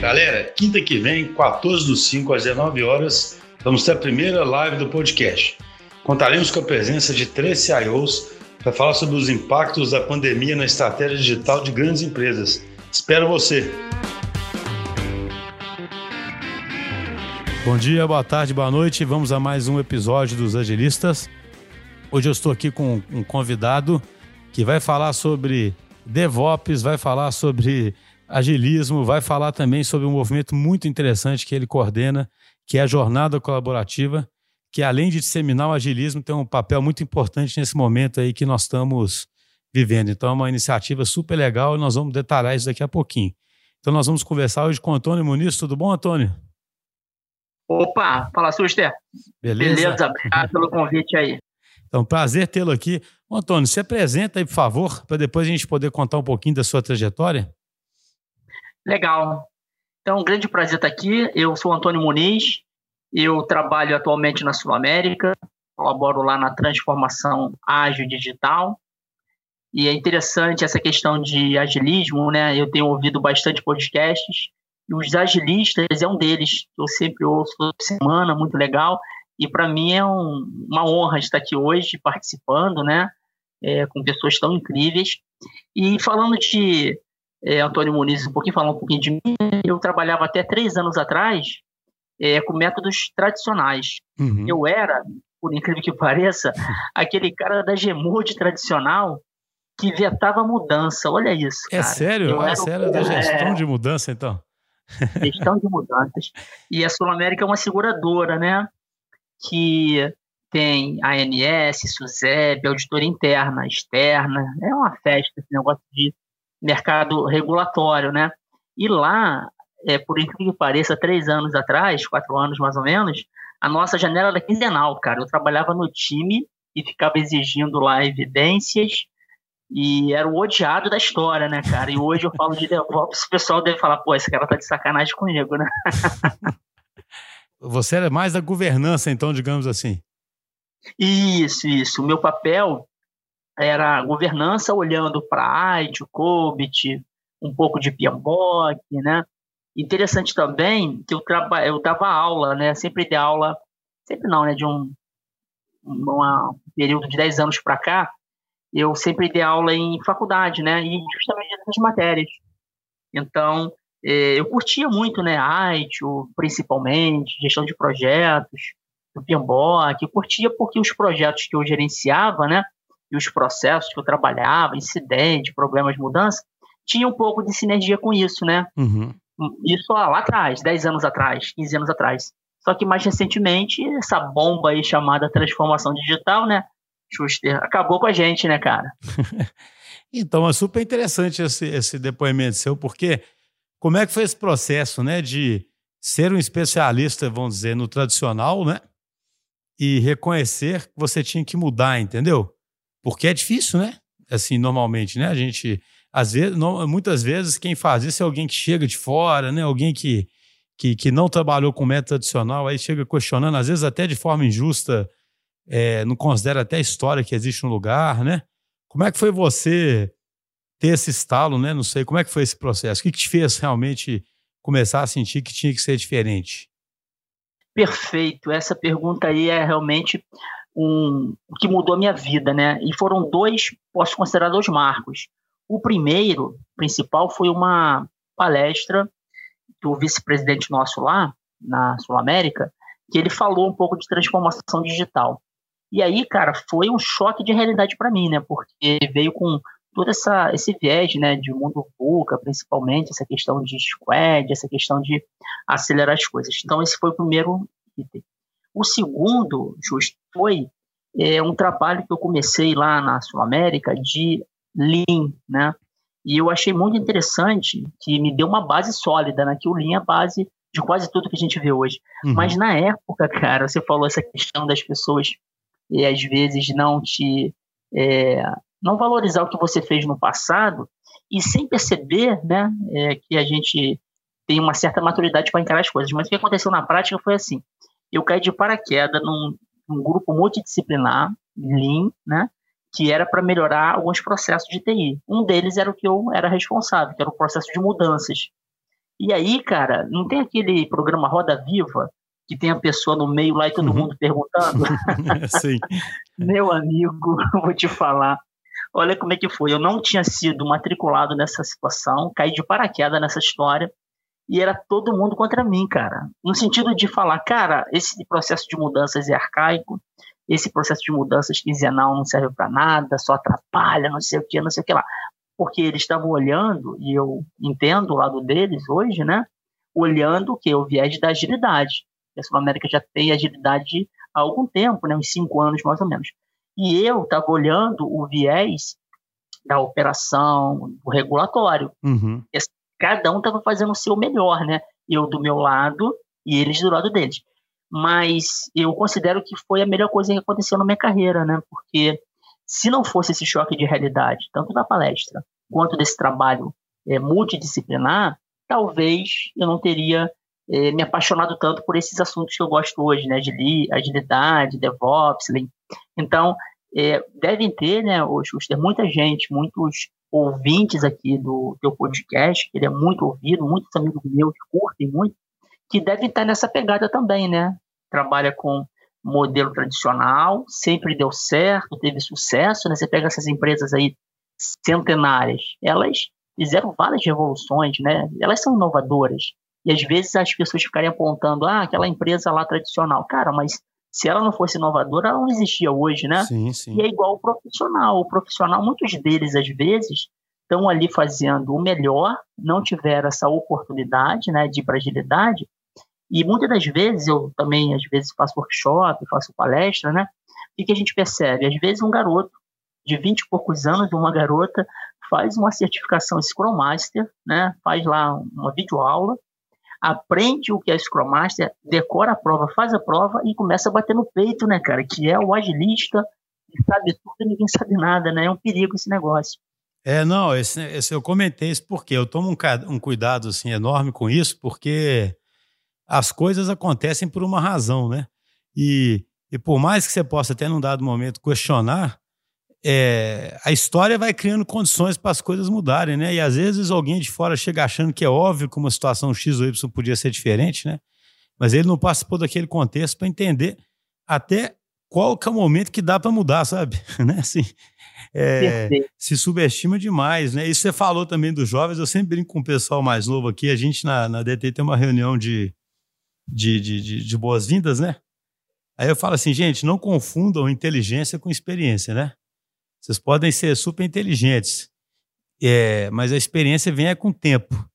Galera, quinta que vem, 14 do 5 às 19 horas, vamos ter a primeira live do podcast. Contaremos com a presença de três CIOs para falar sobre os impactos da pandemia na estratégia digital de grandes empresas. Espero você! Bom dia, boa tarde, boa noite. Vamos a mais um episódio dos Agilistas. Hoje eu estou aqui com um convidado que vai falar sobre DevOps, vai falar sobre agilismo, vai falar também sobre um movimento muito interessante que ele coordena, que é a jornada colaborativa, que além de disseminar o agilismo, tem um papel muito importante nesse momento aí que nós estamos vivendo. Então é uma iniciativa super legal e nós vamos detalhar isso daqui a pouquinho. Então nós vamos conversar hoje com o Antônio Muniz. Tudo bom, Antônio? Opa, fala, Suster. Beleza? Beleza, obrigado pelo convite aí. Então, prazer tê-lo aqui. Antônio, se apresenta aí, por favor, para depois a gente poder contar um pouquinho da sua trajetória. Legal. Então, um grande prazer estar aqui. Eu sou Antônio Muniz, eu trabalho atualmente na Sul América, colaboro lá na transformação ágil digital. E é interessante essa questão de agilismo, né? Eu tenho ouvido bastante podcasts e os agilistas é um deles. Eu sempre ouço toda semana, muito legal. E para mim é um, uma honra estar aqui hoje participando, né? É, com pessoas tão incríveis. E falando de é, Antônio Muniz um pouquinho, falar um pouquinho de mim. Eu trabalhava até três anos atrás é, com métodos tradicionais. Uhum. Eu era, por incrível que pareça, aquele cara da Gemude tradicional que vetava mudança. Olha isso. É cara. sério? Eu é sério da gestão é... de mudança, então? Gestão de mudanças. E a Sul América é uma seguradora, né? Que tem ANS, SUSEB, auditoria interna, externa. É uma festa esse negócio de mercado regulatório, né? E lá, é, por incrível que pareça, três anos atrás, quatro anos mais ou menos, a nossa janela era quinzenal, cara. Eu trabalhava no time e ficava exigindo lá evidências e era o odiado da história, né, cara? E hoje eu falo de DevOps, o pessoal deve falar, pô, esse cara tá de sacanagem comigo, né? Você era mais da governança, então, digamos assim. Isso, isso. O meu papel era governança olhando para IT, o COBIT, um pouco de PMBOK, né? Interessante também que eu, traba, eu dava aula, né? Sempre de aula, sempre não, né? De um uma, um período de 10 anos para cá, eu sempre dei aula em faculdade, né? E justamente nessas matérias. Então, é, eu curtia muito, né? IT, principalmente, gestão de projetos, o PMBOK. Eu curtia porque os projetos que eu gerenciava, né? E os processos que eu trabalhava, incidente, problemas de mudança, tinha um pouco de sinergia com isso, né? Uhum. Isso lá, lá atrás, 10 anos atrás, 15 anos atrás. Só que mais recentemente, essa bomba aí chamada transformação digital, né? Schuster, acabou com a gente, né, cara? então, é super interessante esse, esse depoimento seu, porque como é que foi esse processo, né, de ser um especialista, vamos dizer, no tradicional, né? E reconhecer que você tinha que mudar, entendeu? Porque é difícil, né? Assim, normalmente, né? A gente, às vezes, não, muitas vezes, quem faz isso é alguém que chega de fora, né? Alguém que, que, que não trabalhou com método tradicional, aí chega questionando, às vezes até de forma injusta, é, não considera até a história que existe no lugar, né? Como é que foi você ter esse estalo, né? Não sei, como é que foi esse processo? O que, que te fez realmente começar a sentir que tinha que ser diferente? Perfeito. Essa pergunta aí é realmente um, que mudou a minha vida, né? E foram dois, posso considerar dois marcos. O primeiro, principal, foi uma palestra do vice-presidente nosso lá, na Sul América, que ele falou um pouco de transformação digital. E aí, cara, foi um choque de realidade para mim, né? Porque veio com todo essa, esse viés, né, de mundo VUCA, principalmente, essa questão de squad, essa questão de acelerar as coisas. Então, esse foi o primeiro item. O segundo, justo, foi é, um trabalho que eu comecei lá na Sul América de Lean, né? E eu achei muito interessante que me deu uma base sólida, né? Que o Lean é a base de quase tudo que a gente vê hoje. Uhum. Mas na época, cara, você falou essa questão das pessoas e às vezes não te é, não valorizar o que você fez no passado e sem perceber, né, é, que a gente tem uma certa maturidade para encarar as coisas. Mas o que aconteceu na prática foi assim: eu caí de paraquedas num, num grupo multidisciplinar, Lean, né? Que era para melhorar alguns processos de TI. Um deles era o que eu era responsável, que era o processo de mudanças. E aí, cara, não tem aquele programa Roda Viva que tem a pessoa no meio lá e todo uhum. mundo perguntando? Sim. Meu amigo, vou te falar. Olha como é que foi. Eu não tinha sido matriculado nessa situação, caí de paraquedas nessa história e era todo mundo contra mim, cara. No sentido de falar, cara, esse processo de mudanças é arcaico, esse processo de mudanças quinzenal não serve para nada, só atrapalha, não sei o que, não sei o que lá. Porque eles estavam olhando, e eu entendo o lado deles hoje, né? Olhando o que? O viés da agilidade. A Sul América já tem agilidade há algum tempo, né? uns cinco anos mais ou menos. E eu estava olhando o viés da operação, do regulatório. Uhum. Cada um estava fazendo o seu melhor, né? Eu do meu lado e eles do lado deles mas eu considero que foi a melhor coisa que aconteceu na minha carreira, né? Porque se não fosse esse choque de realidade, tanto da palestra quanto desse trabalho é, multidisciplinar, talvez eu não teria é, me apaixonado tanto por esses assuntos que eu gosto hoje, né? De agilidade, DevOps, Lean. Então, é, devem ter, né, ter muita gente, muitos ouvintes aqui do teu podcast, que ele é muito ouvido, muitos amigos meus curtem muito, que deve estar nessa pegada também, né? Trabalha com modelo tradicional, sempre deu certo, teve sucesso, né? Você pega essas empresas aí centenárias, elas fizeram várias revoluções, né? Elas são inovadoras. E às vezes as pessoas ficarem apontando, ah, aquela empresa lá tradicional. Cara, mas se ela não fosse inovadora, ela não existia hoje, né? Sim, sim. E é igual o profissional. O profissional, muitos deles, às vezes, estão ali fazendo o melhor, não tiveram essa oportunidade né, de fragilidade, e muitas das vezes, eu também, às vezes, faço workshop, faço palestra, né? O que a gente percebe? Às vezes, um garoto de 20 e poucos anos, uma garota, faz uma certificação Scrum Master, né? Faz lá uma videoaula, aprende o que é Scrum Master, decora a prova, faz a prova e começa a bater no peito, né, cara? Que é o agilista, que sabe tudo e ninguém sabe nada, né? É um perigo esse negócio. É, não, esse, esse eu comentei isso porque eu tomo um, um cuidado assim, enorme com isso, porque as coisas acontecem por uma razão, né? E, e por mais que você possa até num dado momento questionar, é, a história vai criando condições para as coisas mudarem, né? E às vezes alguém de fora chega achando que é óbvio que uma situação X ou Y podia ser diferente, né? Mas ele não participou daquele contexto para entender até qual que é o momento que dá para mudar, sabe? né? Assim, é, se subestima demais, né? Isso você falou também dos jovens, eu sempre brinco com o pessoal mais novo aqui, a gente na, na DT tem uma reunião de de, de, de, de boas-vindas, né? Aí eu falo assim, gente, não confundam inteligência com experiência, né? Vocês podem ser super inteligentes, é, mas a experiência vem é com o tempo.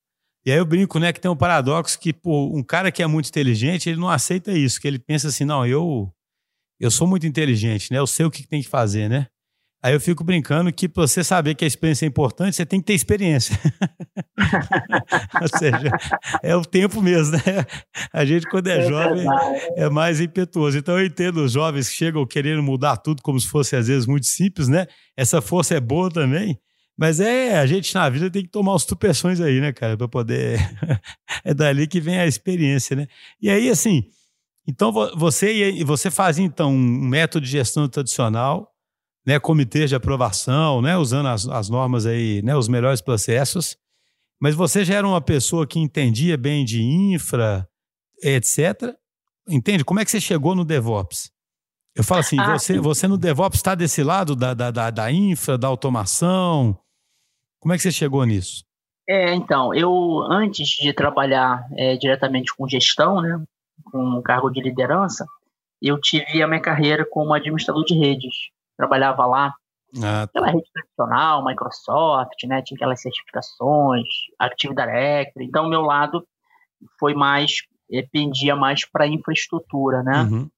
E aí eu brinco, né, que tem um paradoxo que pô, um cara que é muito inteligente, ele não aceita isso, que ele pensa assim, não, eu eu sou muito inteligente, né? Eu sei o que tem que fazer, né? Aí eu fico brincando que para você saber que a experiência é importante, você tem que ter experiência. Ou seja, é o tempo mesmo, né? A gente, quando é, é jovem, é mais impetuoso. Então eu entendo os jovens que chegam querendo mudar tudo como se fosse, às vezes, muito simples, né? Essa força é boa também. Mas é, a gente na vida tem que tomar os tupeções aí, né, cara, para poder. é dali que vem a experiência, né? E aí, assim, então você, você fazia, então, um método de gestão tradicional né, comitês de aprovação, né, usando as, as normas aí, né, os melhores processos. Mas você já era uma pessoa que entendia bem de infra, etc. Entende? Como é que você chegou no DevOps? Eu falo assim, ah, você, você no DevOps está desse lado da, da, da, da infra, da automação? Como é que você chegou nisso? É, então, eu antes de trabalhar é, diretamente com gestão, né, com um cargo de liderança, eu tive a minha carreira como administrador de redes trabalhava lá. Ah, tá. Pela rede tradicional, Microsoft, né? Tinha aquelas certificações, Active Directory. Então, meu lado foi mais, eh, pendia mais para infraestrutura, né? Uhum.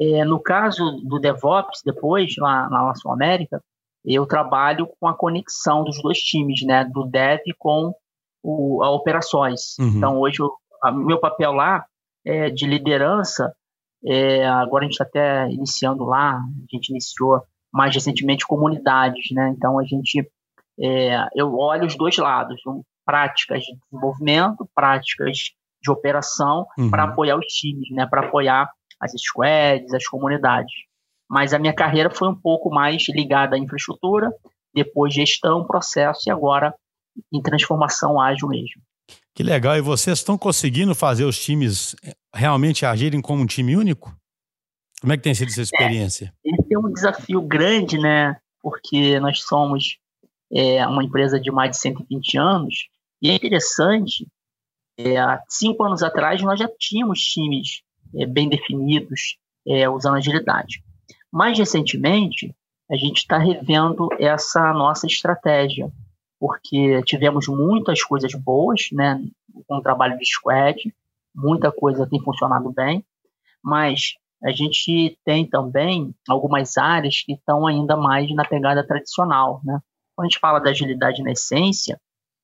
É, no caso do DevOps, depois, lá na Sul América, eu trabalho com a conexão dos dois times, né? Do Dev com o, a operações. Uhum. Então, hoje, o meu papel lá é de liderança. É, agora a gente está até iniciando lá, a gente iniciou mais recentemente comunidades, né? Então a gente é, eu olho os dois lados, um, práticas de desenvolvimento, práticas de operação uhum. para apoiar os times, né? Para apoiar as squads, as comunidades. Mas a minha carreira foi um pouco mais ligada à infraestrutura, depois gestão, processo e agora em transformação ágil mesmo. Que legal. E vocês estão conseguindo fazer os times eh, realmente agirem como um time único? Como é que tem sido essa experiência? É, esse é um desafio grande, né? Porque nós somos é, uma empresa de mais de 120 anos e é interessante. É, há cinco anos atrás nós já tínhamos times é, bem definidos é, usando agilidade. Mais recentemente a gente está revendo essa nossa estratégia porque tivemos muitas coisas boas, né, com o trabalho de squad, muita coisa tem funcionado bem, mas a gente tem também algumas áreas que estão ainda mais na pegada tradicional, né? Quando a gente fala da agilidade na essência,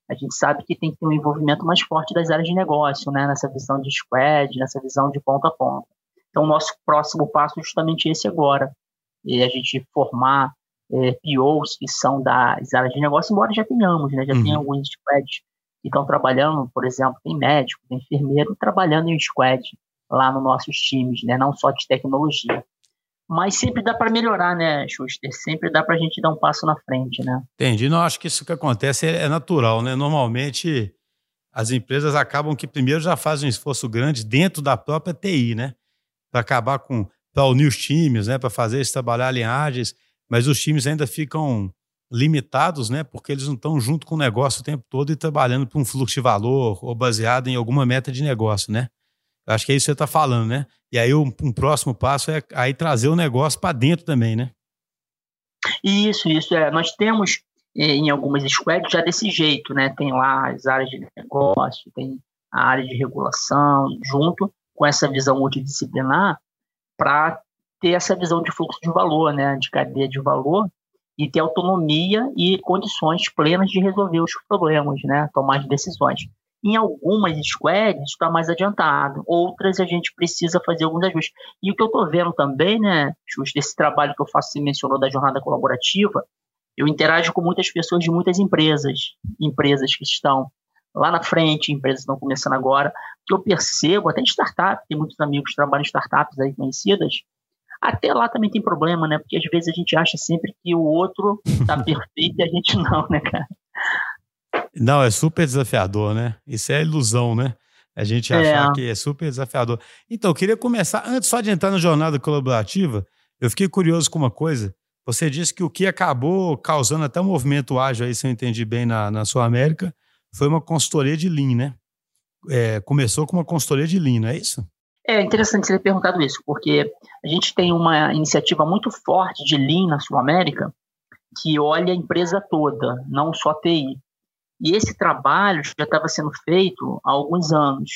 a gente sabe que tem que ter um envolvimento mais forte das áreas de negócio, né? Nessa visão de squad, nessa visão de ponta a ponta. Então, o nosso próximo passo é justamente esse agora, é a gente formar é, POs que são das áreas de negócio, embora já tenhamos, né? Já uhum. tem alguns squads que estão trabalhando, por exemplo, tem médico, tem enfermeiro trabalhando em squad lá nos nossos times, né? Não só de tecnologia. Mas sempre dá para melhorar, né, Schuster? Sempre dá para a gente dar um passo na frente, né? Entendi. Não, acho que isso que acontece é, é natural, né? Normalmente as empresas acabam que primeiro já fazem um esforço grande dentro da própria TI, né? Para acabar com, para unir os times, né? Para fazer eles trabalhar linhagens mas os times ainda ficam limitados, né? Porque eles não estão junto com o negócio o tempo todo e trabalhando para um fluxo de valor ou baseado em alguma meta de negócio, né? Acho que é isso que você está falando, né? E aí um, um, próximo passo é aí trazer o negócio para dentro também, né? Isso, isso. É. Nós temos eh, em algumas squads já desse jeito, né? Tem lá as áreas de negócio, tem a área de regulação, junto com essa visão multidisciplinar, para ter essa visão de fluxo de valor, né, de cadeia de valor, e ter autonomia e condições plenas de resolver os problemas, né, tomar as decisões. Em algumas squads está mais adiantado, outras a gente precisa fazer alguns ajustes. E o que eu estou vendo também, né, Justo, desse trabalho que eu faço, você mencionou da jornada colaborativa, eu interajo com muitas pessoas de muitas empresas, empresas que estão lá na frente, empresas que estão começando agora, que eu percebo, até em startup, tem muitos amigos que trabalham em startups aí conhecidas, até lá também tem problema, né? Porque às vezes a gente acha sempre que o outro tá perfeito e a gente não, né, cara? Não, é super desafiador, né? Isso é ilusão, né? A gente achar é. que é super desafiador. Então, eu queria começar, antes só de entrar na jornada colaborativa, eu fiquei curioso com uma coisa. Você disse que o que acabou causando até um movimento ágil aí, se eu entendi bem, na, na sua América, foi uma consultoria de Lean, né? É, começou com uma consultoria de Lean, não é isso? É interessante você ter perguntado isso, porque a gente tem uma iniciativa muito forte de Lean na Sul América que olha a empresa toda, não só TI. E esse trabalho já estava sendo feito há alguns anos.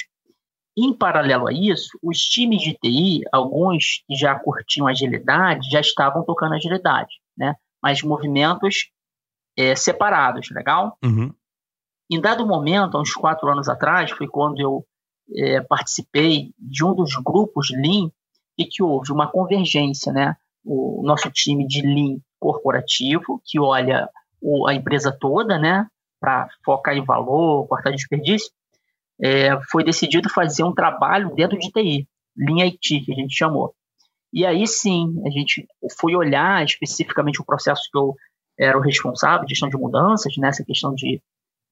Em paralelo a isso, os times de TI, alguns que já curtiam agilidade, já estavam tocando agilidade, né? mas movimentos é, separados, legal? Uhum. Em dado momento, há uns quatro anos atrás, foi quando eu é, participei de um dos grupos Lean e que houve uma convergência, né? O nosso time de Lean corporativo, que olha o, a empresa toda, né? Para focar em valor, cortar desperdício, é, foi decidido fazer um trabalho dentro de TI, Lean IT, que a gente chamou. E aí sim, a gente foi olhar especificamente o processo que eu era o responsável, gestão de mudanças, nessa né, questão de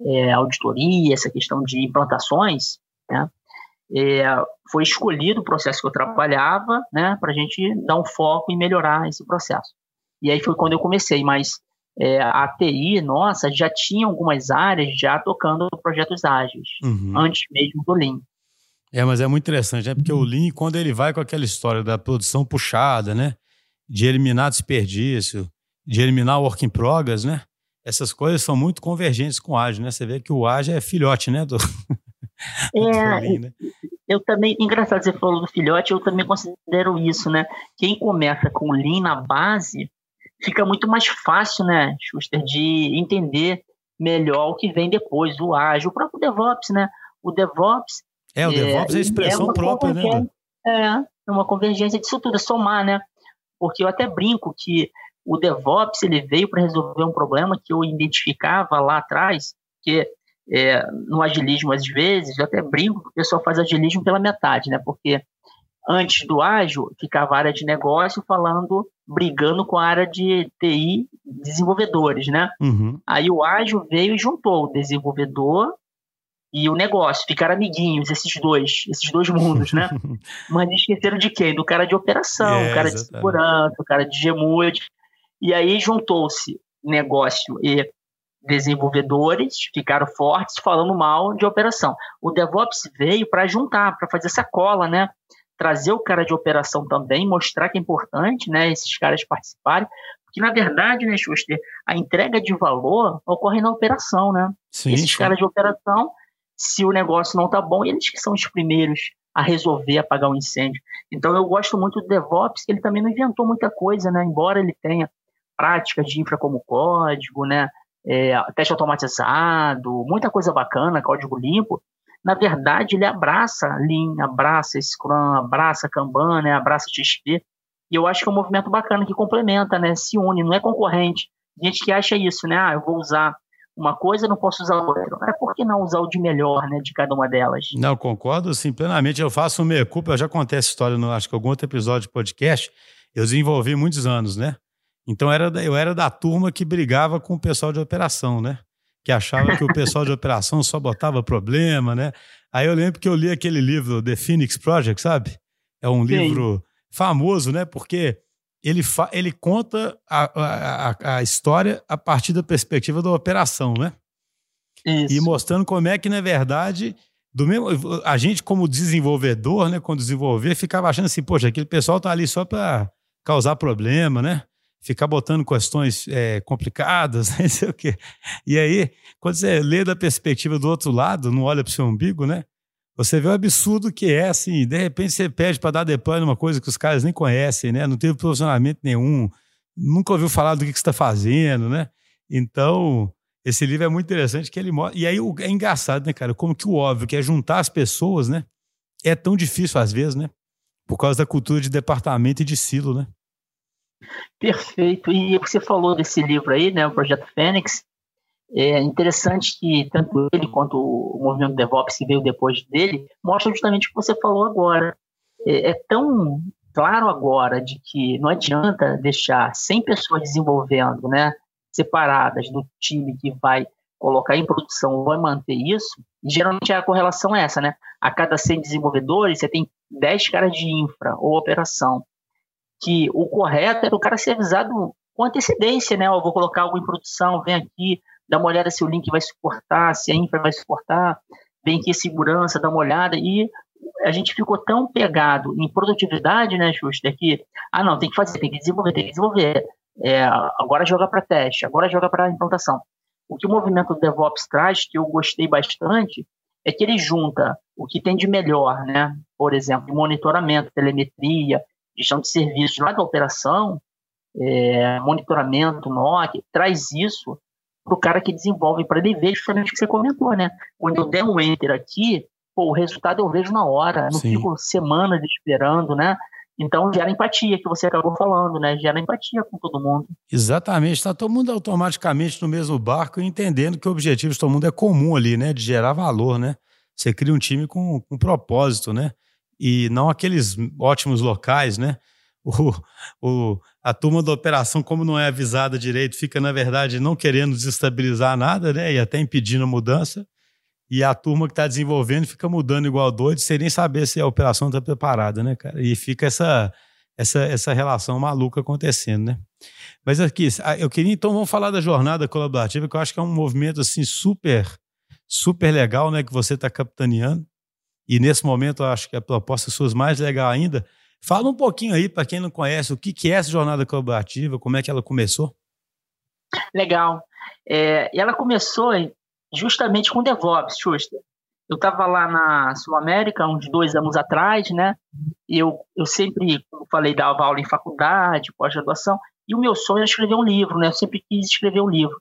é, auditoria, essa questão de implantações, né? é, foi escolhido o processo que eu trabalhava, né, para a gente dar um foco e melhorar esse processo. E aí foi quando eu comecei, mas é, a TI, nossa, já tinha algumas áreas já tocando projetos ágeis, uhum. antes mesmo do Lean. É, mas é muito interessante, né? Porque o Lean, quando ele vai com aquela história da produção puxada, né? De eliminar desperdício, de eliminar work in progress, né? Essas coisas são muito convergentes com o ágil, né? Você vê que o ágil é filhote, né? Do, É, né? eu também, engraçado você falou do filhote, eu também considero isso, né? Quem começa com Lean na base, fica muito mais fácil, né, Schuster, de entender melhor o que vem depois, o ágil, o próprio DevOps, né? O DevOps. É, o DevOps é, é a expressão é própria, né? É, é uma convergência disso tudo, é somar, né? Porque eu até brinco que o DevOps ele veio para resolver um problema que eu identificava lá atrás, que é, no agilismo às vezes, eu até brinco que o pessoal faz agilismo pela metade, né? Porque antes do ágil ficava a área de negócio falando, brigando com a área de TI desenvolvedores, né? Uhum. Aí o ágil veio e juntou o desenvolvedor e o negócio, ficaram amiguinhos, esses dois, esses dois mundos, né? Mas esqueceram de quem? Do cara de operação, é, o cara exatamente. de segurança, o cara de gemude. E aí juntou-se negócio e desenvolvedores, ficaram fortes falando mal de operação. O DevOps veio para juntar, para fazer essa cola, né? Trazer o cara de operação também, mostrar que é importante, né? Esses caras participarem, porque na verdade, né, Schuster, a entrega de valor ocorre na operação, né? Sim, Esses sim. caras de operação se o negócio não está bom, eles que são os primeiros a resolver apagar o um incêndio. Então eu gosto muito do DevOps, que ele também não inventou muita coisa, né? Embora ele tenha práticas de infra como código, né? É, teste automatizado, muita coisa bacana, código limpo. Na verdade, ele abraça Lean, abraça Scrum, abraça Kanban, né? abraça XP. E eu acho que é um movimento bacana que complementa, né? Se une, não é concorrente. Gente que acha isso, né? Ah, eu vou usar uma coisa, não posso usar outra. Mas por que não usar o de melhor, né, de cada uma delas? Não, concordo, sim, plenamente. Eu faço meia culpa, eu já contei essa história no, acho que algum outro episódio de podcast. Eu desenvolvi muitos anos, né? Então era, eu era da turma que brigava com o pessoal de operação, né? Que achava que o pessoal de operação só botava problema, né? Aí eu lembro que eu li aquele livro, The Phoenix Project, sabe? É um sim. livro famoso, né? Porque ele, ele conta a, a, a história a partir da perspectiva da operação, né? Isso. E mostrando como é que, na verdade, do mesmo, a gente, como desenvolvedor, né, quando desenvolver, ficava achando assim, poxa, aquele pessoal tá ali só para causar problema, né? Ficar botando questões é, complicadas, não sei o quê. E aí, quando você lê da perspectiva do outro lado, não olha para o seu umbigo, né? Você vê o absurdo que é, assim, de repente você pede para dar deploy numa coisa que os caras nem conhecem, né? Não teve posicionamento nenhum, nunca ouviu falar do que, que você está fazendo, né? Então, esse livro é muito interessante que ele mostra. E aí é engraçado, né, cara? Como que o óbvio, que é juntar as pessoas, né? É tão difícil às vezes, né? Por causa da cultura de departamento e de silo, né? Perfeito. E você falou desse livro aí, né? O Projeto Fênix. É interessante que tanto ele quanto o movimento DevOps que veio depois dele mostra justamente o que você falou agora. É, é tão claro agora de que não adianta deixar 100 pessoas desenvolvendo, né, separadas do time que vai colocar em produção, vai manter isso. Geralmente a correlação é essa, né? A cada 100 desenvolvedores, você tem 10 caras de infra ou operação. Que o correto era o cara ser avisado com antecedência, né? Eu vou colocar algo em produção, vem aqui, dá uma olhada se o link vai suportar, se a infra vai suportar, vem aqui segurança, dá uma olhada, e a gente ficou tão pegado em produtividade, né, Schuster, que, ah, não, tem que fazer, tem que desenvolver, tem que desenvolver, é, agora joga para teste, agora joga para implantação. O que o movimento DevOps traz, que eu gostei bastante, é que ele junta o que tem de melhor, né? Por exemplo, monitoramento, telemetria, gestão de serviços lá da operação, é, monitoramento, NOC, traz isso para o cara que desenvolve, para ele ver justamente o que você comentou, né? Quando eu der um enter aqui, pô, o resultado eu vejo na hora, não Sim. fico semanas esperando, né? Então gera empatia, que você acabou falando, né? Gera empatia com todo mundo. Exatamente, está todo mundo automaticamente no mesmo barco, entendendo que o objetivo de todo mundo é comum ali, né? De gerar valor, né? Você cria um time com, com propósito, né? E não aqueles ótimos locais, né? O, o, a turma da operação, como não é avisada direito, fica, na verdade, não querendo desestabilizar nada, né? E até impedindo a mudança. E a turma que está desenvolvendo fica mudando igual doido, sem nem saber se a operação está preparada, né, cara? E fica essa, essa, essa relação maluca acontecendo, né? Mas aqui, eu queria então vamos falar da jornada colaborativa, que eu acho que é um movimento assim super, super legal, né? Que você está capitaneando. E nesse momento acho que a proposta sua é mais legal ainda Fala um pouquinho aí, para quem não conhece, o que, que é essa jornada colaborativa, como é que ela começou? Legal. É, ela começou justamente com DevOps, Schuster. Eu estava lá na Sul América uns dois anos atrás, né? Eu, eu sempre, como falei, dava aula em faculdade, pós-graduação, e o meu sonho era escrever um livro, né? Eu sempre quis escrever um livro.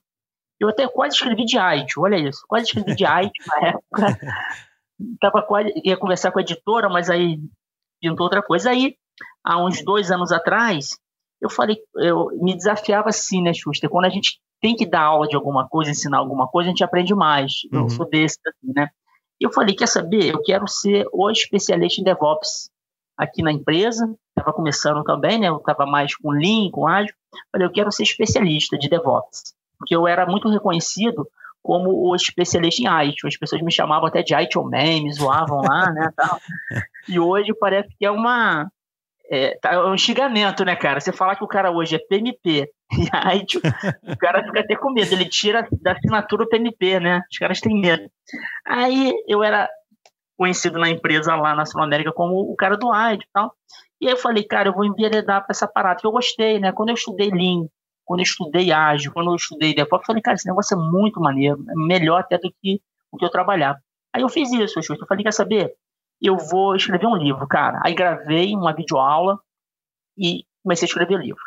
Eu até quase escrevi de IT, olha isso, quase escrevi de IT na época. Tava ia conversar com a editora, mas aí pintou outra coisa. Aí, há uns dois anos atrás, eu falei, eu me desafiava assim, né, Schuster? Quando a gente tem que dar aula de alguma coisa, ensinar alguma coisa, a gente aprende mais. Uhum. Eu sou desse, assim, né? E eu falei, quer saber? Eu quero ser o especialista em DevOps aqui na empresa. Estava começando também, né? Eu estava mais com Lean, com Ágil. Falei, eu quero ser especialista de DevOps. Porque eu era muito reconhecido como o especialista em IT. As pessoas me chamavam até de IT ou Man, me zoavam lá, né? Tal. E hoje parece que é uma. É, tá, é um xingamento, né, cara? Você falar que o cara hoje é PMP e IT, o cara fica até com medo. Ele tira da assinatura o PMP, né? Os caras têm medo. Aí eu era conhecido na empresa lá na Sul América como o cara do IT e tal. E aí eu falei, cara, eu vou enveredar para essa parada, que eu gostei, né? Quando eu estudei Lean, quando eu estudei ágil, quando eu estudei DevOps, eu falei, cara, esse negócio é muito maneiro, é melhor até do que o que eu trabalhava. Aí eu fiz isso, eu falei, quer saber? Eu vou escrever um livro, cara. Aí gravei uma videoaula e comecei a escrever o livro.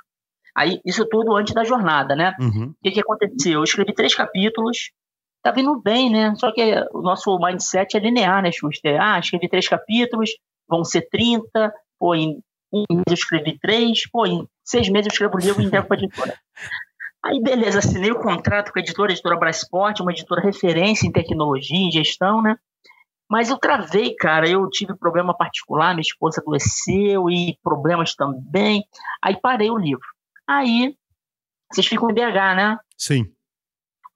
Aí, isso tudo antes da jornada, né? Uhum. O que, que aconteceu? Eu escrevi três capítulos, tá vindo bem, né? Só que o nosso mindset é linear, né, Schuster? Ah, escrevi três capítulos, vão ser 30, pô, em um mês eu escrevi três, pô, em seis meses eu escrevo o livro e entrego para a editora. Aí, beleza, assinei o contrato com a editora, a editora Brasport, uma editora referência em tecnologia, em gestão, né? Mas eu travei, cara, eu tive problema particular, minha esposa adoeceu e problemas também. Aí parei o livro. Aí, vocês ficam em BH, né? Sim.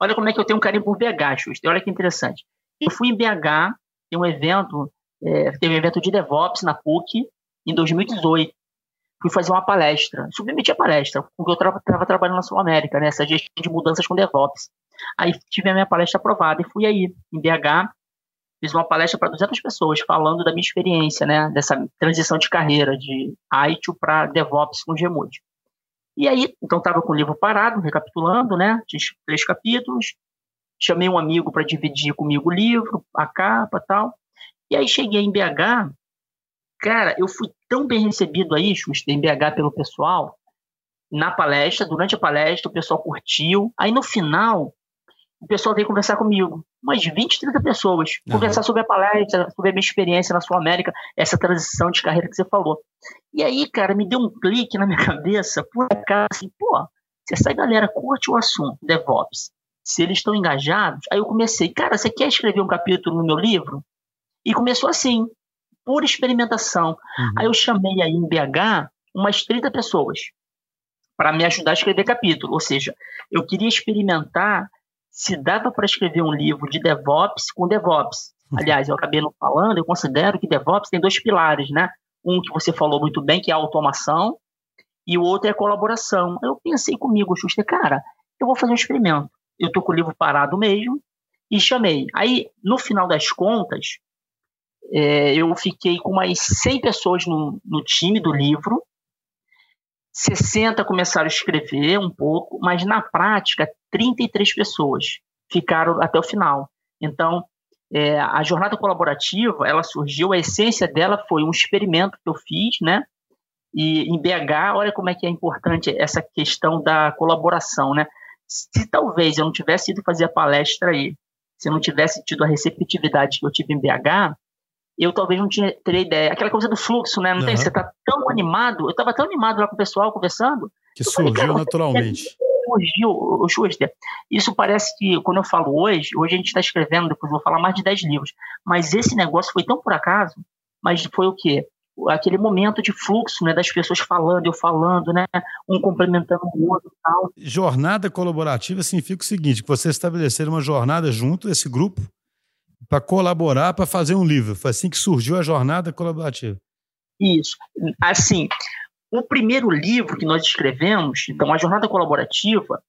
Olha como é que eu tenho um carinho por BH, Xusta. Olha que interessante. Eu fui em BH, tem um evento, é, teve um evento de DevOps na PUC, em 2018. Fui fazer uma palestra, submeti a palestra, porque eu estava trabalhando na Sul América, né, essa gestão de mudanças com DevOps. Aí tive a minha palestra aprovada e fui aí, em BH, fiz uma palestra para 200 pessoas, falando da minha experiência, né, dessa transição de carreira de ITIL para DevOps com Gmood. E aí, então estava com o livro parado, recapitulando, né, tinha três capítulos, chamei um amigo para dividir comigo o livro, a capa tal. E aí cheguei em BH, Cara, eu fui tão bem recebido aí, Xuxa, em BH pelo pessoal, na palestra, durante a palestra, o pessoal curtiu. Aí no final, o pessoal veio conversar comigo. Umas 20, 30 pessoas. Uhum. Conversar sobre a palestra, sobre a minha experiência na Sul América, essa transição de carreira que você falou. E aí, cara, me deu um clique na minha cabeça, por acaso, assim, pô, se essa galera curte o assunto, DevOps, se eles estão engajados, aí eu comecei, cara, você quer escrever um capítulo no meu livro? E começou assim por experimentação. Uhum. Aí eu chamei aí em BH umas 30 pessoas para me ajudar a escrever capítulo. Ou seja, eu queria experimentar se dava para escrever um livro de DevOps com DevOps. Uhum. Aliás, eu acabei não falando, eu considero que DevOps tem dois pilares, né? Um que você falou muito bem, que é a automação, e o outro é a colaboração. Eu pensei comigo, Xuxa, cara, eu vou fazer um experimento. Eu tô com o livro parado mesmo, e chamei. Aí, no final das contas, é, eu fiquei com mais 100 pessoas no, no time do livro, 60 começaram a escrever um pouco, mas na prática, 33 pessoas ficaram até o final. Então, é, a jornada colaborativa, ela surgiu, a essência dela foi um experimento que eu fiz, né? E em BH, olha como é que é importante essa questão da colaboração, né? Se talvez eu não tivesse ido fazer a palestra aí, se eu não tivesse tido a receptividade que eu tive em BH, eu talvez não tinha, teria ideia. Aquela coisa do fluxo, né? Não uhum. tem? Você tá tão animado. Eu tava tão animado lá com o pessoal conversando. Que surgiu falei, naturalmente. Surgiu, o Schuster. Isso parece que, quando eu falo hoje, hoje a gente está escrevendo, depois vou falar mais de 10 livros. Mas esse negócio foi tão por acaso, mas foi o quê? Aquele momento de fluxo, né? Das pessoas falando, eu falando, né? Um complementando o outro e tal. Jornada colaborativa significa o seguinte: que você estabelecer uma jornada junto, esse grupo, para colaborar para fazer um livro. Foi assim que surgiu a jornada colaborativa. Isso. Assim, o primeiro livro que nós escrevemos, então a jornada colaborativa,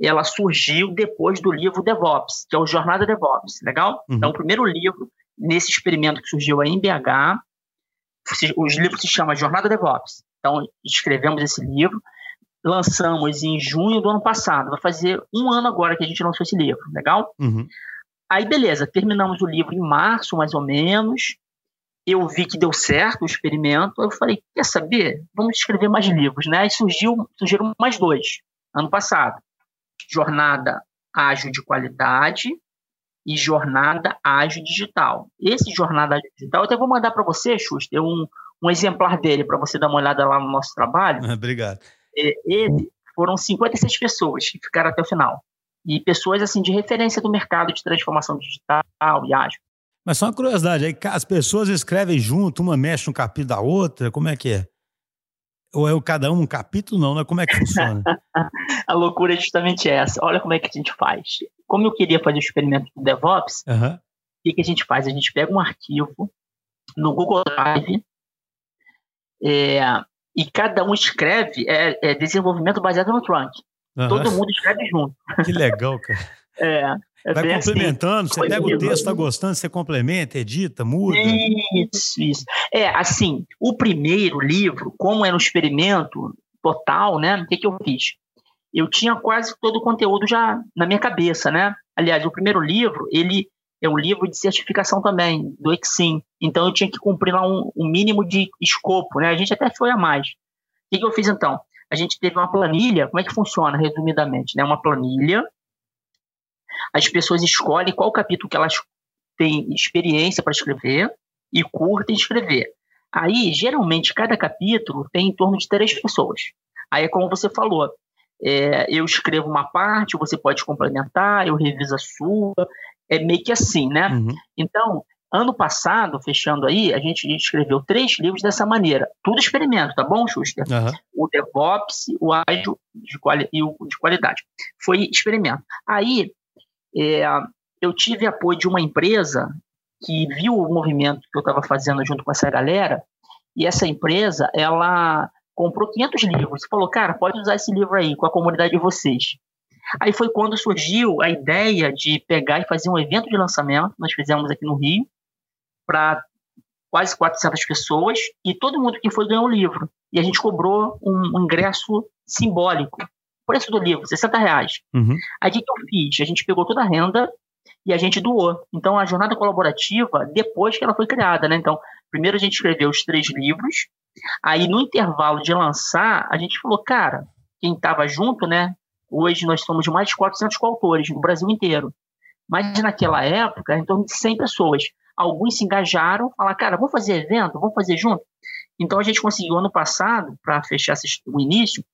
ela surgiu depois do livro DevOps, que é o Jornada DevOps, legal? Uhum. Então, o primeiro livro, nesse experimento que surgiu aí em BH, os livros se chamam Jornada DevOps. Então, escrevemos esse livro, lançamos em junho do ano passado. Vai fazer um ano agora que a gente lançou esse livro, legal? Uhum. Aí, beleza, terminamos o livro em março, mais ou menos. Eu vi que deu certo o experimento. Eu falei, quer saber? Vamos escrever mais livros, né? Aí surgiu, surgiram mais dois, ano passado. Jornada Ágil de Qualidade e Jornada Ágil Digital. Esse Jornada Ágil Digital, eu até vou mandar para você, Schuster, um, um exemplar dele para você dar uma olhada lá no nosso trabalho. Obrigado. É, ele foram 56 pessoas que ficaram até o final e pessoas assim de referência do mercado de transformação digital e ágil. Mas só uma curiosidade, aí as pessoas escrevem junto, uma mexe no capítulo da outra, como é que é? Ou é cada um um capítulo? Não, né? Como é que funciona? a loucura é justamente essa. Olha como é que a gente faz. Como eu queria fazer o experimento do DevOps, uhum. o que, que a gente faz? A gente pega um arquivo no Google Drive é, e cada um escreve é, é desenvolvimento baseado no trunk. Uhum. Todo mundo escreve junto. Que legal, cara. é. É Vai assim, complementando, assim, você pega o texto, está gostando, você complementa, edita, muda. Isso, isso. É, assim, o primeiro livro, como era um experimento total, né? O que, que eu fiz? Eu tinha quase todo o conteúdo já na minha cabeça, né? Aliás, o primeiro livro, ele é um livro de certificação também, do Exim. Então eu tinha que cumprir lá um, um mínimo de escopo, né? A gente até foi a mais. O que, que eu fiz então? A gente teve uma planilha, como é que funciona, resumidamente, né? Uma planilha as pessoas escolhem qual capítulo que elas têm experiência para escrever e curtem escrever. Aí, geralmente, cada capítulo tem em torno de três pessoas. Aí é como você falou, é, eu escrevo uma parte, você pode complementar, eu reviso a sua, é meio que assim, né? Uhum. Então, ano passado, fechando aí, a gente escreveu três livros dessa maneira. Tudo experimento, tá bom, Schuster? Uhum. O DevOps, o ágil e o de qualidade. Foi experimento. Aí, é, eu tive apoio de uma empresa que viu o movimento que eu estava fazendo junto com essa galera, e essa empresa, ela comprou 500 livros. Falou, cara, pode usar esse livro aí com a comunidade de vocês. Aí foi quando surgiu a ideia de pegar e fazer um evento de lançamento. Nós fizemos aqui no Rio, para quase 400 pessoas, e todo mundo que foi ganhou um livro. E a gente cobrou um ingresso simbólico preço do livro, 60 reais. Uhum. Aí o que eu fiz? A gente pegou toda a renda e a gente doou. Então, a jornada colaborativa, depois que ela foi criada, né? Então, primeiro a gente escreveu os três livros, aí no intervalo de lançar, a gente falou, cara, quem estava junto, né? Hoje nós somos mais de 400 coautores no Brasil inteiro. Mas naquela época, em torno de 100 pessoas. Alguns se engajaram, falaram, cara, vamos fazer evento, vamos fazer junto. Então a gente conseguiu ano passado, para fechar o início,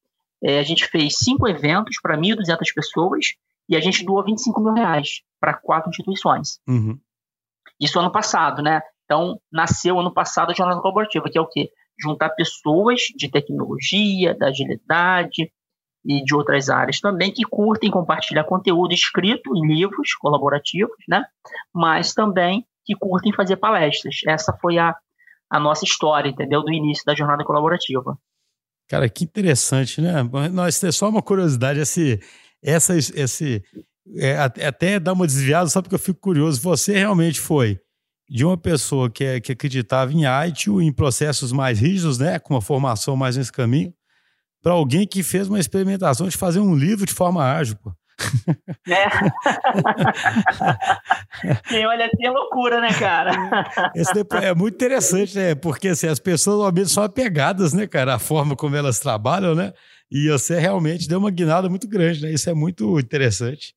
é, a gente fez cinco eventos para 1.200 pessoas e a gente doou 25 mil reais para quatro instituições. Uhum. Isso ano passado, né? Então, nasceu ano passado a Jornada Colaborativa, que é o quê? Juntar pessoas de tecnologia, da agilidade e de outras áreas também que curtem compartilhar conteúdo escrito em livros colaborativos, né? Mas também que curtem fazer palestras. Essa foi a, a nossa história, entendeu? Do início da Jornada Colaborativa. Cara, que interessante, né? Nós é só uma curiosidade, esse, essa, esse, é, até dar uma desviada, só porque eu fico curioso. Você realmente foi de uma pessoa que, é, que acreditava em ITIL, em processos mais rígidos, né, com uma formação mais nesse caminho, para alguém que fez uma experimentação de fazer um livro de forma ágil, pô. É. Quem olha assim é loucura, né, cara? Esse é muito interessante, né? Porque assim, as pessoas normalmente são apegadas, né, cara? A forma como elas trabalham, né? E você realmente deu uma guinada muito grande, né? Isso é muito interessante.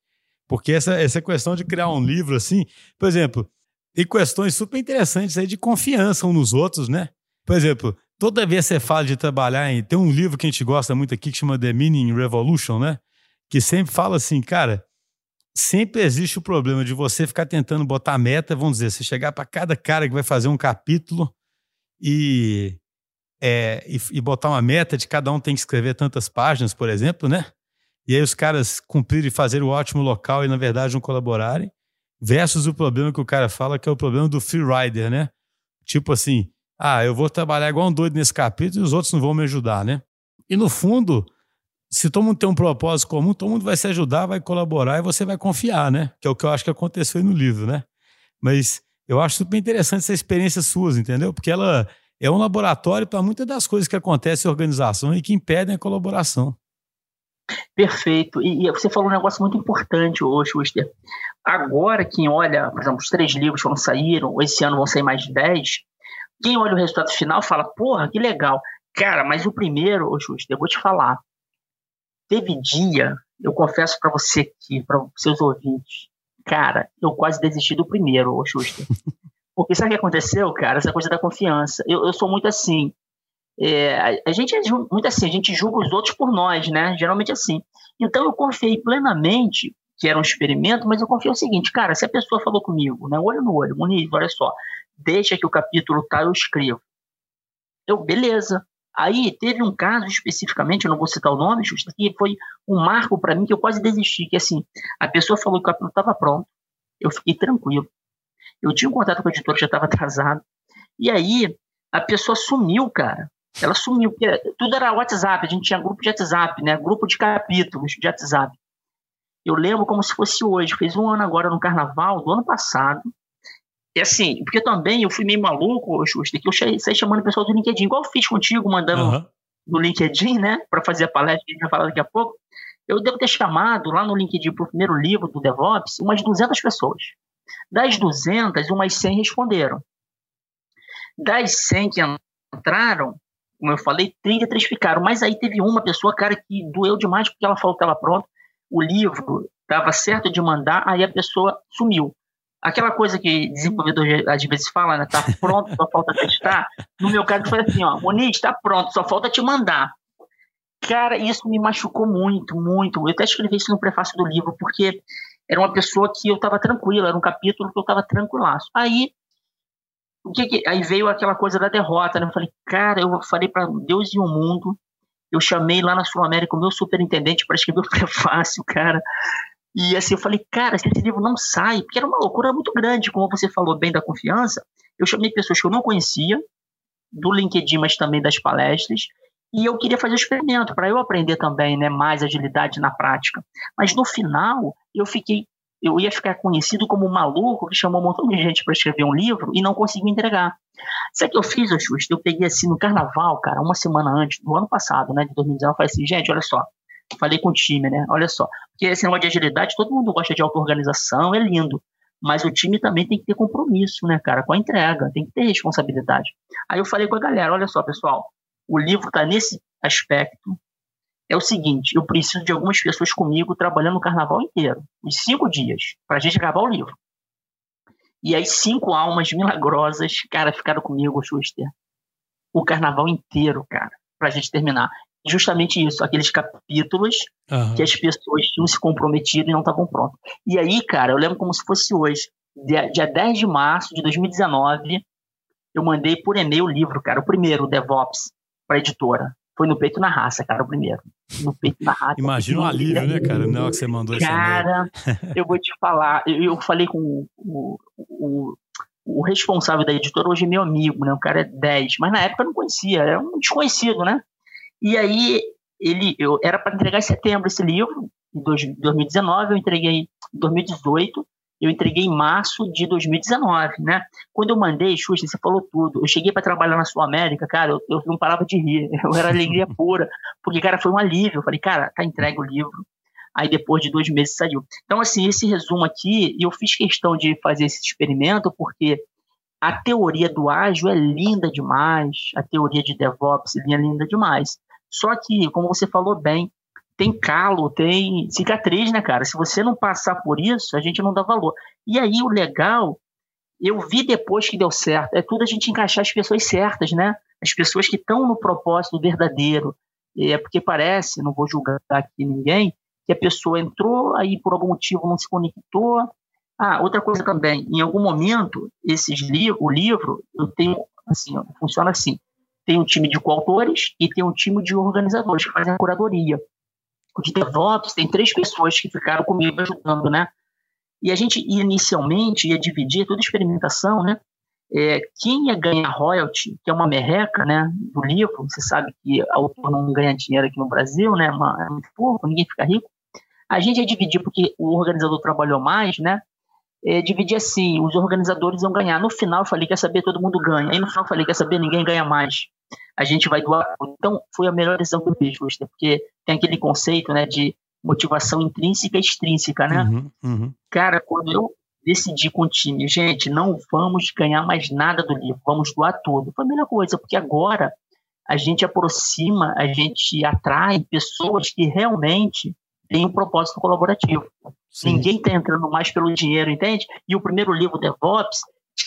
Porque essa, essa questão de criar um livro assim, por exemplo, tem questões super interessantes aí de confiança uns nos outros, né? Por exemplo, toda vez que você fala de trabalhar em. Tem um livro que a gente gosta muito aqui que chama The Meaning Revolution, né? Que sempre fala assim, cara, sempre existe o problema de você ficar tentando botar meta, vamos dizer, você chegar para cada cara que vai fazer um capítulo e, é, e, e, botar uma meta de cada um tem que escrever tantas páginas, por exemplo, né? E aí os caras cumprirem e fazer o ótimo local e, na verdade, não colaborarem, versus o problema que o cara fala, que é o problema do free rider, né? Tipo assim, ah, eu vou trabalhar igual um doido nesse capítulo e os outros não vão me ajudar, né? E no fundo, se todo mundo tem um propósito comum, todo mundo vai se ajudar, vai colaborar e você vai confiar, né? Que é o que eu acho que aconteceu no livro, né? Mas eu acho super interessante essa experiência sua, entendeu? Porque ela é um laboratório para muitas das coisas que acontecem em organização e que impedem a colaboração. Perfeito. E, e você falou um negócio muito importante hoje, Schuster. Agora, quem olha, por exemplo, os três livros que não saíram, esse ano vão sair mais de dez, quem olha o resultado final fala, porra, que legal. Cara, mas o primeiro, Schuster, eu vou te falar, Teve dia, eu confesso para você aqui, para seus ouvintes, cara, eu quase desisti do primeiro, ô Xuxa. Porque sabe o que aconteceu, cara? Essa coisa da confiança. Eu, eu sou muito assim. É, a, gente é muito assim, a gente julga os outros por nós, né? Geralmente assim. Então eu confiei plenamente que era um experimento, mas eu confiei o seguinte, cara, se a pessoa falou comigo, né, olho no olho, Muniz, olha só, deixa que o capítulo tá, eu escrevo. Eu, beleza. Aí teve um caso especificamente, eu não vou citar o nome, justo, que foi um marco para mim que eu quase desisti, que assim, a pessoa falou que o capítulo estava pronto, eu fiquei tranquilo. Eu tinha um contato com o editor que já estava atrasado. E aí a pessoa sumiu, cara. Ela sumiu, porque tudo era WhatsApp, a gente tinha grupo de WhatsApp, né? Grupo de capítulos de WhatsApp. Eu lembro como se fosse hoje, fez um ano agora no carnaval do ano passado. E assim, porque também eu fui meio maluco, Xuxa, que eu saí chamando o pessoal do LinkedIn, igual eu fiz contigo, mandando uhum. no LinkedIn, né, para fazer a palestra que a gente vai falar daqui a pouco. Eu devo ter chamado lá no LinkedIn para o primeiro livro do DevOps umas 200 pessoas. Das 200, umas 100 responderam. Das 100 que entraram, como eu falei, 33 ficaram. Mas aí teve uma pessoa, cara, que doeu demais porque ela falou que estava pronta. O livro estava certo de mandar, aí a pessoa sumiu. Aquela coisa que desenvolvedor às vezes fala, né? Tá pronto, só falta testar. No meu caso foi assim, ó, Moniz, está pronto, só falta te mandar. Cara, isso me machucou muito, muito. Eu até escrevi isso no prefácio do livro, porque era uma pessoa que eu estava tranquila, era um capítulo que eu estava tranquilaço. Aí, o que, que aí veio aquela coisa da derrota, né? Eu falei, cara, eu falei para Deus e o mundo. Eu chamei lá na Sul América o meu superintendente para escrever o prefácio, cara. E assim, eu falei, cara, se esse livro não sai, porque era uma loucura muito grande, como você falou bem da confiança. Eu chamei pessoas que eu não conhecia, do LinkedIn, mas também das palestras, e eu queria fazer o experimento para eu aprender também, né, mais agilidade na prática. Mas no final, eu fiquei, eu ia ficar conhecido como um maluco que chamou um montão de gente para escrever um livro e não conseguiu entregar. Sabe o que eu fiz, Xuxa? Eu peguei assim no carnaval, cara, uma semana antes, do ano passado, né, de 2019, eu falei assim, gente, olha só, falei com o time, né, olha só, porque esse negócio de agilidade, todo mundo gosta de auto-organização, é lindo, mas o time também tem que ter compromisso, né, cara, com a entrega, tem que ter responsabilidade. Aí eu falei com a galera, olha só, pessoal, o livro está nesse aspecto. É o seguinte: eu preciso de algumas pessoas comigo trabalhando o carnaval inteiro, os cinco dias, para a gente gravar o livro. E aí, cinco almas milagrosas, cara, ficaram comigo, Schuster, o carnaval inteiro, cara, para a gente terminar. Justamente isso, aqueles capítulos uhum. que as pessoas tinham se comprometido e não estavam prontos. E aí, cara, eu lembro como se fosse hoje, dia, dia 10 de março de 2019, eu mandei por e-mail o livro, cara, o primeiro, o DevOps para editora. Foi no peito na raça, cara, o primeiro. No peito na raça. Imagina o um alívio, né, cara? Não é que você mandou Cara, eu vou te falar, eu, eu falei com o, o, o, responsável da editora, hoje é meu amigo, né? O cara é 10, mas na época eu não conhecia, era um desconhecido, né? E aí, ele, eu era para entregar em setembro esse livro, em 2019, eu entreguei em 2018, eu entreguei em março de 2019, né? Quando eu mandei, Xuxa, você falou tudo. Eu cheguei para trabalhar na Sul América, cara, eu, eu, não parava de rir. Eu era alegria pura. Porque, cara, foi um alívio. Eu falei, cara, tá entregue o livro. Aí depois de dois meses saiu. Então, assim, esse resumo aqui, eu fiz questão de fazer esse experimento porque a teoria do ágil é linda demais, a teoria de DevOps é linda demais. Só que, como você falou bem, tem calo, tem cicatriz, né, cara? Se você não passar por isso, a gente não dá valor. E aí o legal, eu vi depois que deu certo, é tudo a gente encaixar as pessoas certas, né? As pessoas que estão no propósito verdadeiro. É porque parece, não vou julgar aqui ninguém, que a pessoa entrou, aí por algum motivo não se conectou. Ah, outra coisa também, em algum momento, esses li o livro, eu tenho, assim, funciona assim, tem um time de coautores e tem um time de organizadores que fazem a curadoria de DevOps, tem três pessoas que ficaram comigo ajudando, né? E a gente inicialmente ia dividir toda a experimentação, né? É, quem ia ganhar royalty, que é uma merreca, né, do livro, você sabe que autor não ganha dinheiro aqui no Brasil, né, é muito pouco, ninguém fica rico. A gente ia dividir porque o organizador trabalhou mais, né, é, dividir assim, os organizadores iam ganhar. No final eu falei, quer saber, todo mundo ganha. Aí no final eu falei, quer saber, ninguém ganha mais a gente vai doar. Então, foi a melhor decisão que eu fiz, Justa, porque tem aquele conceito né, de motivação intrínseca e extrínseca, né? Uhum, uhum. Cara, quando eu decidi com o time, gente, não vamos ganhar mais nada do livro, vamos doar tudo. Foi a melhor coisa, porque agora a gente aproxima, a gente atrai pessoas que realmente têm um propósito colaborativo. Sim. Ninguém está entrando mais pelo dinheiro, entende? E o primeiro livro, DevOps,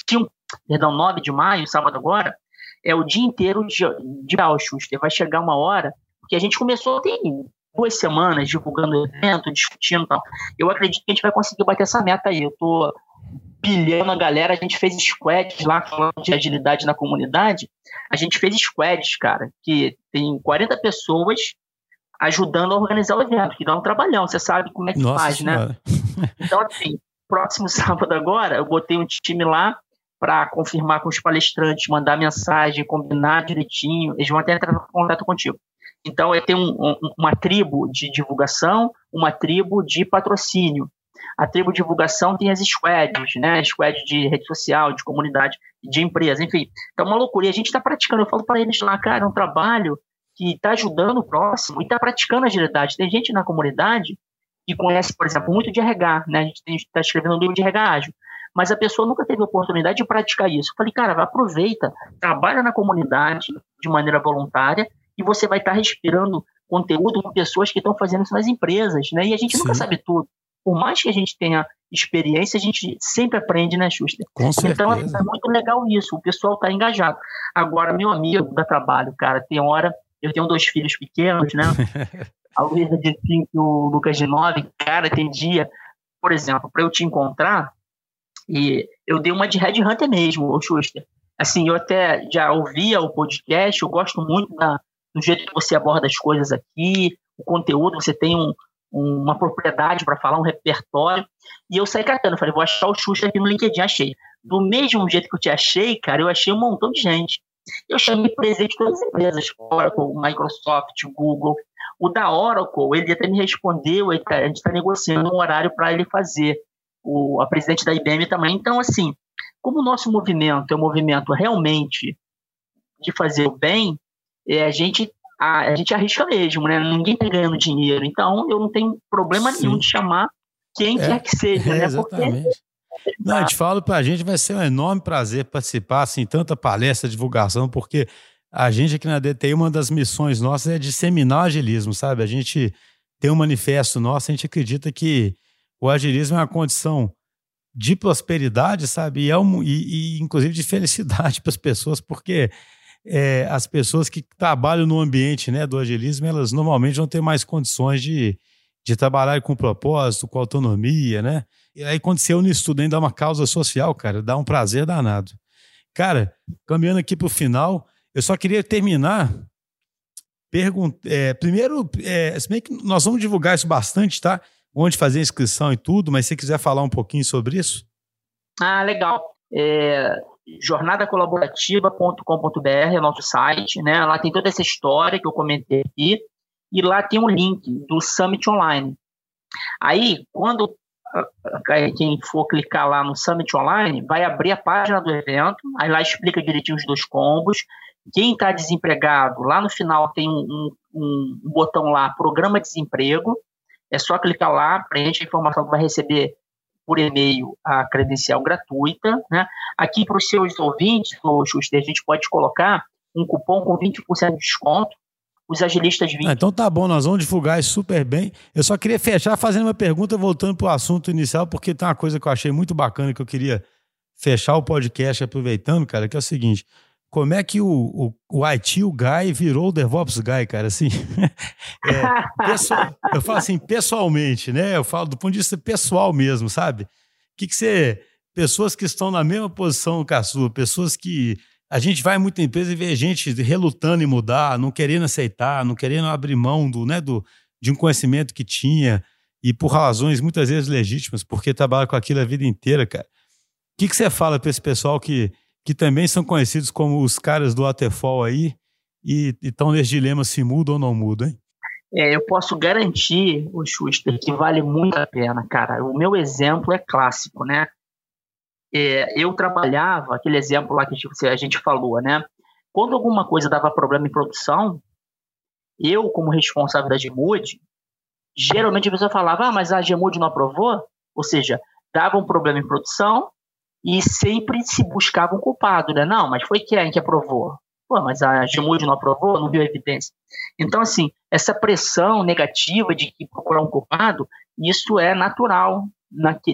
tinha, perdão, 9 de maio, sábado agora, é o dia inteiro de, de. Vai chegar uma hora, porque a gente começou tem duas semanas divulgando o evento, discutindo e tal. Eu acredito que a gente vai conseguir bater essa meta aí. Eu tô pilhando a galera, a gente fez squads lá, falando de agilidade na comunidade, a gente fez squads, cara, que tem 40 pessoas ajudando a organizar o evento, que dá um trabalhão, você sabe como é que Nossa faz, né? senhora. né? Então, assim, próximo sábado agora, eu botei um time lá para confirmar com os palestrantes, mandar mensagem, combinar direitinho, eles vão até entrar em contato contigo. Então, eu tenho um, um, uma tribo de divulgação, uma tribo de patrocínio. A tribo de divulgação tem as squads, né? Squad de rede social, de comunidade, de empresa, enfim. Então, uma loucura. E a gente está praticando. Eu falo para eles lá, cara, é um trabalho que está ajudando o próximo e está praticando agilidade. Tem gente na comunidade que conhece, por exemplo, muito de RH, né? A gente está escrevendo um livro de RH ágil. Mas a pessoa nunca teve oportunidade de praticar isso. Eu falei, cara, aproveita, trabalha na comunidade de maneira voluntária e você vai estar respirando conteúdo com pessoas que estão fazendo isso nas empresas, né? E a gente Sim. nunca sabe tudo. Por mais que a gente tenha experiência, a gente sempre aprende, né, Schuster? Com então é muito legal isso, o pessoal está engajado. Agora, meu amigo da trabalho, cara, tem hora. Eu tenho dois filhos pequenos, né? a Luísa de 5 e o Lucas de 9, cara, tem dia, por exemplo, para eu te encontrar, e eu dei uma de Red Hunter mesmo, o Schuster. Assim, eu até já ouvia o podcast, eu gosto muito da, do jeito que você aborda as coisas aqui, o conteúdo, você tem um, uma propriedade para falar, um repertório. E eu saí catando, falei, vou achar o Xuxa aqui no LinkedIn, achei. Do mesmo jeito que eu te achei, cara, eu achei um montão de gente. Eu chamei presente todas as empresas, Oracle, Microsoft, Google. O da Oracle, ele até me respondeu, tá, a gente está negociando um horário para ele fazer. O, a presidente da IBM também. Então, assim, como o nosso movimento é um movimento realmente de fazer o bem, é, a gente a, a, gente arrisca mesmo, né? Ninguém está ganhando dinheiro. Então, eu não tenho problema Sim. nenhum de chamar quem é, quer que seja, é, né? Exatamente. Porque... Não, eu te falo para a gente vai ser um enorme prazer participar assim tanta palestra, divulgação, porque a gente aqui na DTI uma das missões nossas é disseminar o agilismo, sabe? A gente tem um manifesto nosso, a gente acredita que o agilismo é uma condição de prosperidade, sabe? E, é um, e, e inclusive de felicidade para as pessoas, porque é, as pessoas que trabalham no ambiente né, do agilismo, elas normalmente vão ter mais condições de, de trabalhar com propósito, com autonomia, né? E aí, quando você une isso tudo, ainda dá uma causa social, cara, dá um prazer danado. Cara, caminhando aqui para o final, eu só queria terminar. Pergun é, primeiro, é, se bem que nós vamos divulgar isso bastante, tá? Onde fazer inscrição e tudo, mas se quiser falar um pouquinho sobre isso. Ah, legal. É, jornadacolaborativa.com.br é nosso site, né? Lá tem toda essa história que eu comentei aqui e lá tem um link do Summit Online. Aí, quando quem for clicar lá no Summit Online, vai abrir a página do evento, aí lá explica direitinho os dois combos. Quem está desempregado, lá no final tem um, um, um, botão lá, Programa Desemprego. É só clicar lá, preenche a informação que vai receber por e-mail a credencial gratuita. Né? Aqui para os seus ouvintes, Justo, a gente pode colocar um cupom com 20% de desconto. Os agilistas 20. Ah, então tá bom, nós vamos divulgar isso super bem. Eu só queria fechar fazendo uma pergunta, voltando para o assunto inicial, porque tem uma coisa que eu achei muito bacana que eu queria fechar o podcast aproveitando, cara, que é o seguinte como é que o, o, o IT, o Guy, virou o DevOps Guy, cara, assim. é, pessoal, eu falo assim, pessoalmente, né? Eu falo do ponto de vista pessoal mesmo, sabe? O que, que você. Pessoas que estão na mesma posição que a sua, pessoas que. A gente vai muito em empresa e vê gente relutando em mudar, não querendo aceitar, não querendo abrir mão do, né, do, de um conhecimento que tinha, e por razões muitas vezes legítimas, porque trabalha com aquilo a vida inteira, cara. O que, que você fala para esse pessoal que que também são conhecidos como os caras do waterfall aí e estão nesse dilema se muda ou não muda, hein? É, eu posso garantir, o Schuster, que vale muito a pena, cara. O meu exemplo é clássico, né? É, eu trabalhava, aquele exemplo lá que a gente falou, né? Quando alguma coisa dava problema em produção, eu, como responsável da Gmood, geralmente a pessoa falava, ah, mas a Gmood não aprovou? Ou seja, dava um problema em produção, e sempre se buscava um culpado, né? Não, mas foi quem que aprovou? Pô, mas a Gemude não aprovou, não viu evidência. Então, assim, essa pressão negativa de que procurar um culpado, isso é natural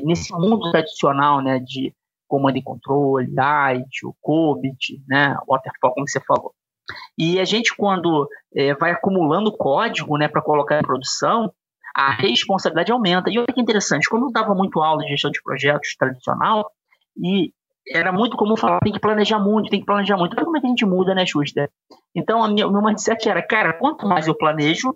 nesse mundo tradicional, né, de comando e controle, IT, o COBIT, né, Waterfall, como você falou. E a gente, quando é, vai acumulando código, né, para colocar em produção, a responsabilidade aumenta. E olha que interessante, quando eu dava muito aula de gestão de projetos tradicional, E era muito comum falar, tem que planejar muito, tem que planejar muito. Olha como é que a gente muda, né, Schuster? Então, a minha, o meu mindset era, cara, quanto mais eu planejo,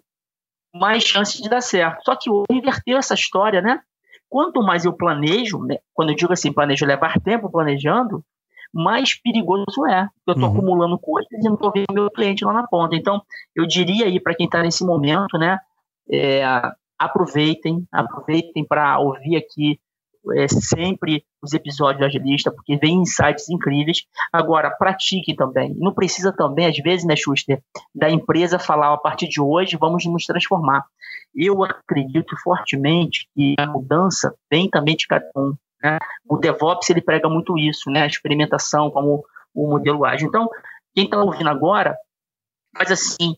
mais chances de dar certo. Só que hoje inverteu essa história, né? Quanto mais eu planejo, né? quando eu digo assim, planejo levar tempo planejando, mais perigoso é. Eu estou uhum. acumulando coisas e não estou vendo meu cliente lá na ponta. Então, eu diria aí para quem está nesse momento, né? É, aproveitem, aproveitem para ouvir aqui é, sempre os episódios do Agilista, porque vem insights incríveis. Agora, pratique também. Não precisa também, às vezes, né, Schuster, da empresa falar a partir de hoje vamos nos transformar. Eu acredito fortemente que a mudança vem também de cada um. Né? O DevOps ele prega muito isso, né? a experimentação como o modelo ágil. Então, quem está ouvindo agora, faz assim,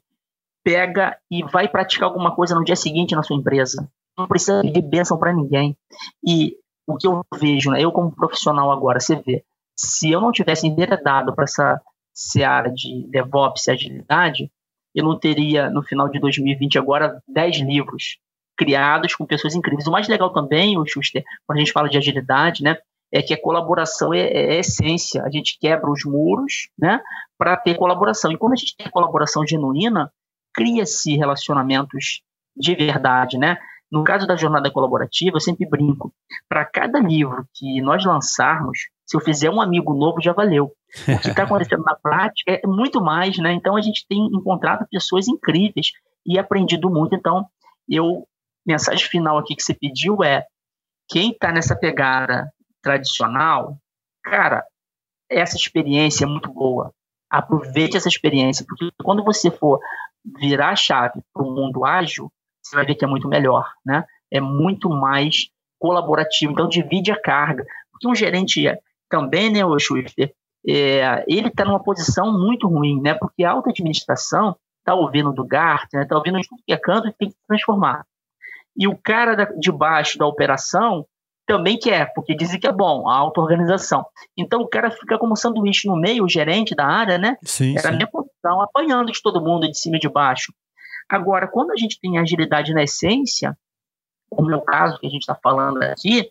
pega e vai praticar alguma coisa no dia seguinte na sua empresa. Não precisa de bênção para ninguém. E o que eu vejo, né, eu como profissional agora, você vê, se eu não tivesse enveredado para essa seara de DevOps e agilidade, eu não teria, no final de 2020 agora, 10 livros criados com pessoas incríveis. O mais legal também, o Schuster, quando a gente fala de agilidade, né, é que a colaboração é, é, é essência. A gente quebra os muros, né, para ter colaboração. E quando a gente tem colaboração genuína, cria-se relacionamentos de verdade, né? No caso da jornada colaborativa, eu sempre brinco. Para cada livro que nós lançarmos, se eu fizer um amigo novo, já valeu. O que está acontecendo na prática é muito mais, né? Então a gente tem encontrado pessoas incríveis e aprendido muito. Então, eu mensagem final aqui que você pediu é quem está nessa pegada tradicional, cara, essa experiência é muito boa. Aproveite essa experiência, porque quando você for virar a chave para o mundo ágil, você vai ver que é muito melhor, né? É muito mais colaborativo. Então, divide a carga. Porque um gerente também, né, o Schwifter, é, ele está numa posição muito ruim, né? Porque a alta administração está ouvindo do Gartner, está ouvindo de tudo que é canto e tem que transformar. E o cara da, de baixo da operação também quer, porque dizem que é bom, a auto-organização. Então o cara fica como sanduíche no meio, o gerente da área, né? Sim, Era sim. a minha posição, apanhando de todo mundo de cima e de baixo. Agora, quando a gente tem agilidade na essência, como é o caso que a gente está falando aqui,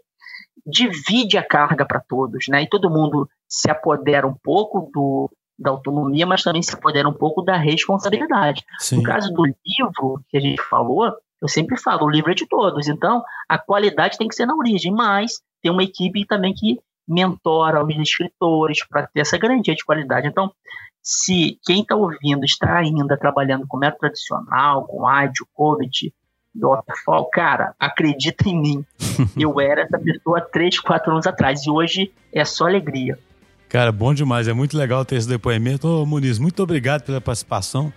divide a carga para todos, né? E todo mundo se apodera um pouco do, da autonomia, mas também se apodera um pouco da responsabilidade. Sim. No caso do livro que a gente falou, eu sempre falo, o livro é de todos, então a qualidade tem que ser na origem, mas tem uma equipe também que mentora os escritores para ter essa garantia de qualidade. Então, se quem está ouvindo está ainda trabalhando com método tradicional, com ágil, COVID, waterfall, cara, acredita em mim. Eu era essa pessoa três, quatro anos atrás e hoje é só alegria. Cara, bom demais. É muito legal ter esse depoimento. Ô, Muniz, muito obrigado pela participação.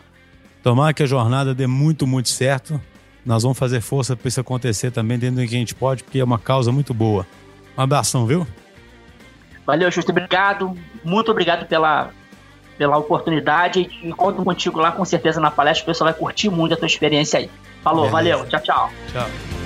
Tomara que a jornada dê muito, muito certo. Nós vamos fazer força para isso acontecer também dentro do que a gente pode, porque é uma causa muito boa. Um abração, viu? Valeu, Justo. Obrigado. Muito obrigado pela, pela oportunidade e conto contigo lá com certeza na palestra. O pessoal vai curtir muito a tua experiência aí. Falou, Beleza. valeu. Tchau, tchau. Tchau.